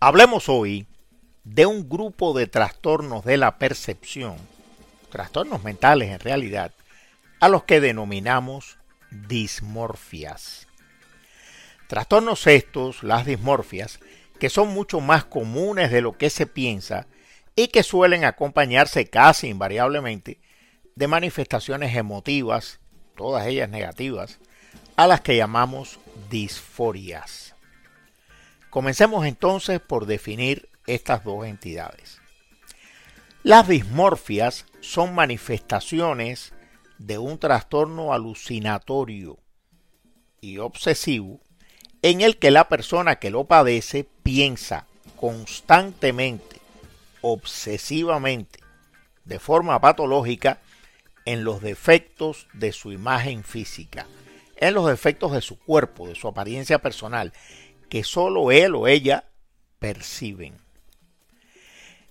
Hablemos hoy de un grupo de trastornos de la percepción, trastornos mentales en realidad, a los que denominamos dismorfias. Trastornos estos, las dismorfias, que son mucho más comunes de lo que se piensa y que suelen acompañarse casi invariablemente de manifestaciones emotivas, todas ellas negativas, a las que llamamos disforias. Comencemos entonces por definir estas dos entidades. Las dismorfias son manifestaciones de un trastorno alucinatorio y obsesivo en el que la persona que lo padece piensa constantemente, obsesivamente, de forma patológica, en los defectos de su imagen física, en los defectos de su cuerpo, de su apariencia personal, que solo él o ella perciben.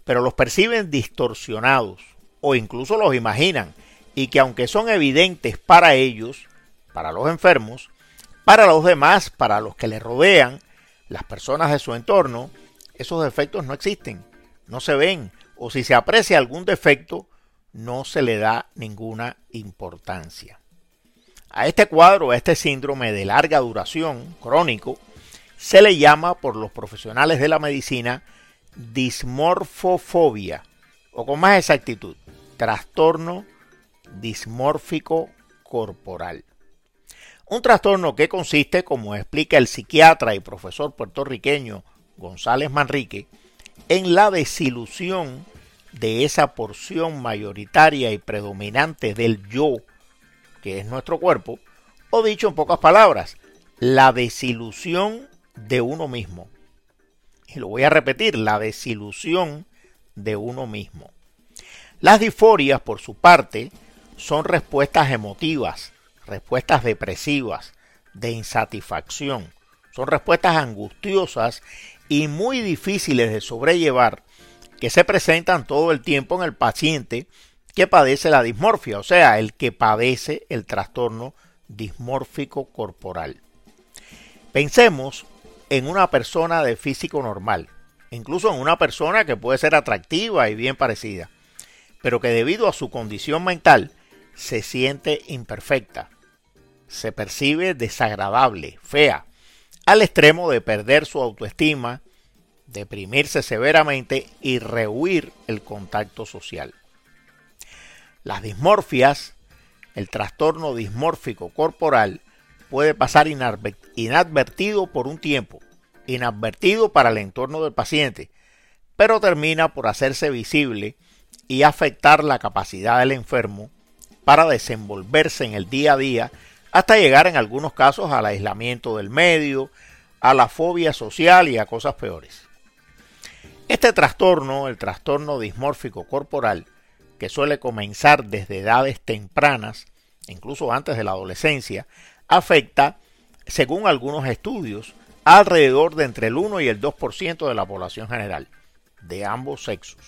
Pero los perciben distorsionados o incluso los imaginan y que aunque son evidentes para ellos, para los enfermos, para los demás, para los que les rodean, las personas de su entorno, esos defectos no existen, no se ven, o si se aprecia algún defecto, no se le da ninguna importancia. A este cuadro, a este síndrome de larga duración, crónico, se le llama por los profesionales de la medicina dismorfofobia o con más exactitud, trastorno dismórfico corporal. Un trastorno que consiste, como explica el psiquiatra y profesor puertorriqueño González Manrique, en la desilusión de esa porción mayoritaria y predominante del yo, que es nuestro cuerpo, o dicho en pocas palabras, la desilusión de uno mismo. Y lo voy a repetir, la desilusión de uno mismo. Las disforias, por su parte, son respuestas emotivas, respuestas depresivas, de insatisfacción. Son respuestas angustiosas y muy difíciles de sobrellevar que se presentan todo el tiempo en el paciente que padece la dismorfia, o sea, el que padece el trastorno dismórfico corporal. Pensemos en una persona de físico normal, incluso en una persona que puede ser atractiva y bien parecida, pero que debido a su condición mental se siente imperfecta, se percibe desagradable, fea, al extremo de perder su autoestima, deprimirse severamente y rehuir el contacto social. Las dismorfias, el trastorno dismórfico corporal, puede pasar inadvertido por un tiempo, inadvertido para el entorno del paciente, pero termina por hacerse visible y afectar la capacidad del enfermo para desenvolverse en el día a día hasta llegar en algunos casos al aislamiento del medio, a la fobia social y a cosas peores. Este trastorno, el trastorno dismórfico corporal, que suele comenzar desde edades tempranas, incluso antes de la adolescencia, afecta, según algunos estudios, alrededor de entre el 1 y el 2% de la población general, de ambos sexos.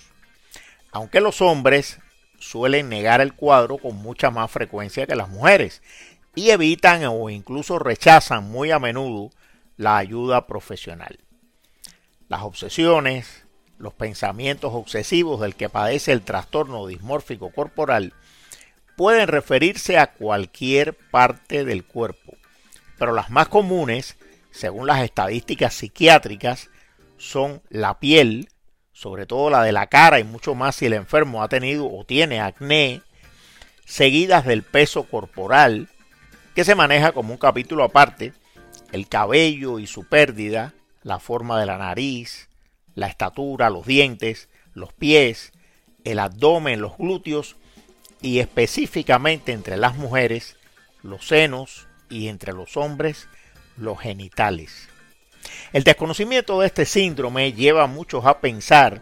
Aunque los hombres suelen negar el cuadro con mucha más frecuencia que las mujeres y evitan o incluso rechazan muy a menudo la ayuda profesional. Las obsesiones, los pensamientos obsesivos del que padece el trastorno dismórfico corporal pueden referirse a cualquier parte del cuerpo, pero las más comunes, según las estadísticas psiquiátricas, son la piel, sobre todo la de la cara y mucho más si el enfermo ha tenido o tiene acné, seguidas del peso corporal, que se maneja como un capítulo aparte, el cabello y su pérdida, la forma de la nariz, la estatura, los dientes, los pies, el abdomen, los glúteos y específicamente entre las mujeres los senos y entre los hombres los genitales. El desconocimiento de este síndrome lleva a muchos a pensar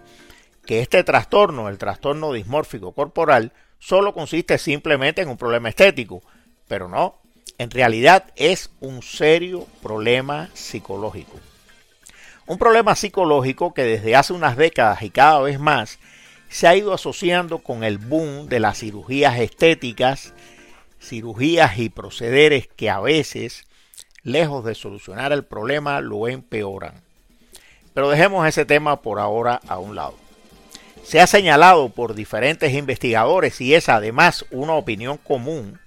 que este trastorno, el trastorno dismórfico corporal, solo consiste simplemente en un problema estético, pero no, en realidad es un serio problema psicológico. Un problema psicológico que desde hace unas décadas y cada vez más se ha ido asociando con el boom de las cirugías estéticas, cirugías y procederes que a veces, lejos de solucionar el problema, lo empeoran. Pero dejemos ese tema por ahora a un lado. Se ha señalado por diferentes investigadores, y es además una opinión común,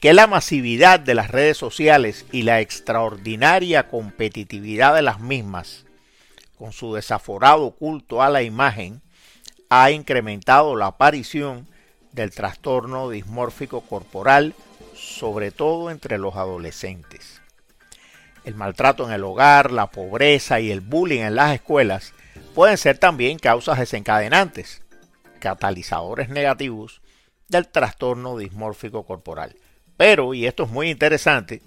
que la masividad de las redes sociales y la extraordinaria competitividad de las mismas, con su desaforado culto a la imagen, ha incrementado la aparición del trastorno dismórfico corporal, sobre todo entre los adolescentes. El maltrato en el hogar, la pobreza y el bullying en las escuelas pueden ser también causas desencadenantes, catalizadores negativos del trastorno dismórfico corporal. Pero, y esto es muy interesante,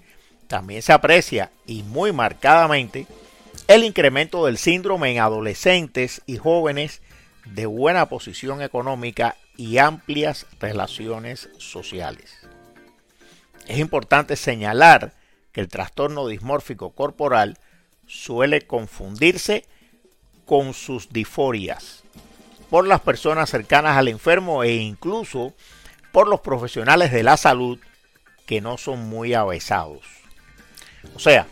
también se aprecia y muy marcadamente el incremento del síndrome en adolescentes y jóvenes de buena posición económica y amplias relaciones sociales. Es importante señalar que el trastorno dismórfico corporal suele confundirse con sus disforias por las personas cercanas al enfermo e incluso por los profesionales de la salud que no son muy avesados. O sea,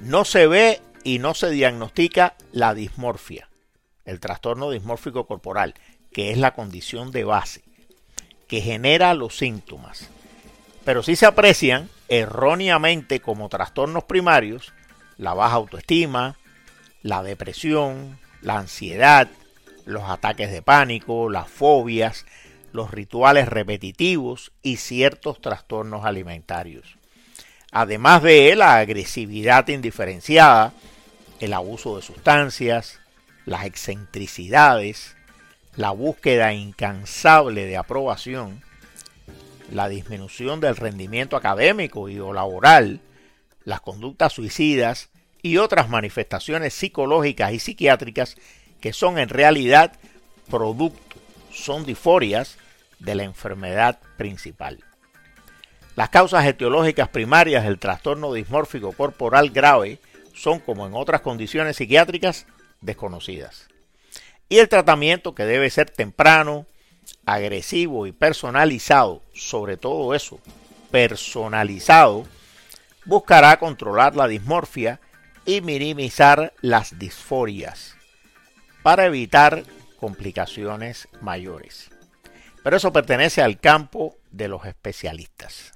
no se ve y no se diagnostica la dismorfia, el trastorno dismórfico corporal, que es la condición de base, que genera los síntomas. Pero sí se aprecian erróneamente como trastornos primarios la baja autoestima, la depresión, la ansiedad, los ataques de pánico, las fobias, los rituales repetitivos y ciertos trastornos alimentarios. Además de la agresividad indiferenciada, el abuso de sustancias, las excentricidades, la búsqueda incansable de aprobación, la disminución del rendimiento académico y o laboral, las conductas suicidas y otras manifestaciones psicológicas y psiquiátricas que son en realidad producto, son disforias de la enfermedad principal. Las causas etiológicas primarias del trastorno dismórfico corporal grave son, como en otras condiciones psiquiátricas, desconocidas. Y el tratamiento que debe ser temprano, agresivo y personalizado, sobre todo eso, personalizado, buscará controlar la dismorfia y minimizar las disforias para evitar complicaciones mayores. Pero eso pertenece al campo de los especialistas.